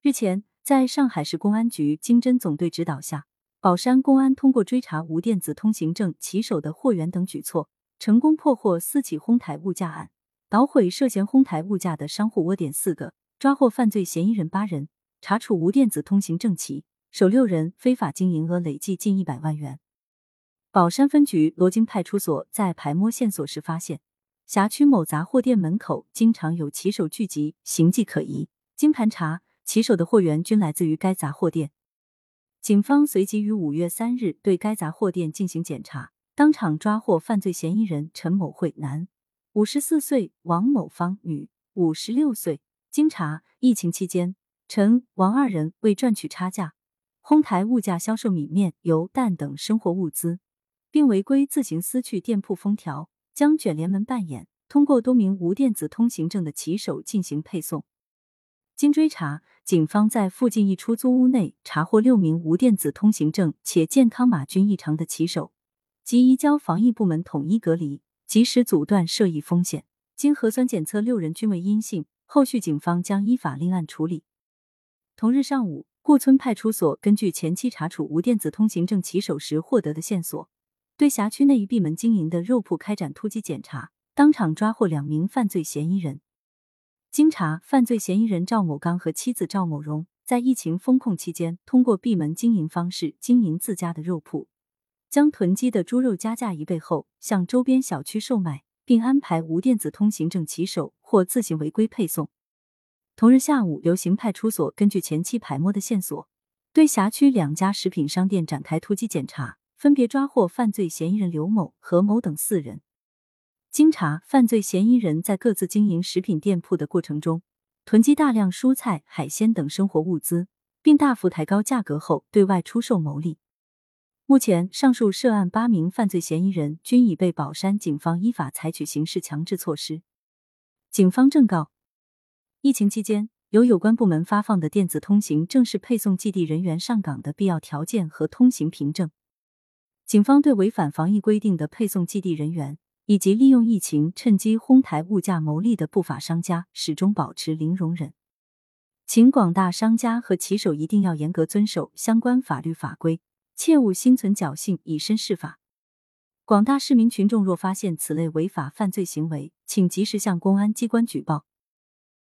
日前，在上海市公安局经侦总队指导下，宝山公安通过追查无电子通行证骑手的货源等举措，成功破获四起哄抬物价案，捣毁涉嫌哄抬物价的商户窝点四个，抓获犯罪嫌疑人八人，查处无电子通行证骑手六人，非法经营额累计近一百万元。宝山分局罗京派出所，在排摸线索时发现，辖区某杂货店门口经常有骑手聚集，形迹可疑。经盘查，骑手的货源均来自于该杂货店。警方随即于五月三日对该杂货店进行检查，当场抓获犯罪嫌疑人陈某慧（男，五十四岁）、王某芳（女，五十六岁）。经查，疫情期间，陈、王二人为赚取差价，哄抬物价销售米面、油、蛋等生活物资。并违规自行撕去店铺封条，将卷帘门扮演，通过多名无电子通行证的骑手进行配送。经追查，警方在附近一出租屋内查获六名无电子通行证且健康码均异常的骑手，即移交防疫部门统一隔离，及时阻断涉疫风险。经核酸检测，六人均为阴性，后续警方将依法另案处理。同日上午，顾村派出所根据前期查处无电子通行证骑手时获得的线索。对辖区内一闭门经营的肉铺开展突击检查，当场抓获两名犯罪嫌疑人。经查，犯罪嫌疑人赵某刚和妻子赵某荣在疫情封控期间，通过闭门经营方式经营自家的肉铺，将囤积的猪肉加价一倍后向周边小区售卖，并安排无电子通行证骑手或自行违规配送。同日下午，刘行派出所根据前期排摸的线索，对辖区两家食品商店展开突击检查。分别抓获犯罪嫌疑人刘某、何某等四人。经查，犯罪嫌疑人在各自经营食品店铺的过程中，囤积大量蔬菜、海鲜等生活物资，并大幅抬高价格后对外出售牟利。目前，上述涉案八名犯罪嫌疑人均已被宝山警方依法采取刑事强制措施。警方正告：疫情期间，由有关部门发放的电子通行证是配送寄递人员上岗的必要条件和通行凭证。警方对违反防疫规定的配送寄递人员以及利用疫情趁机哄抬物价牟利的不法商家，始终保持零容忍。请广大商家和骑手一定要严格遵守相关法律法规，切勿心存侥幸以身试法。广大市民群众若发现此类违法犯罪行为，请及时向公安机关举报。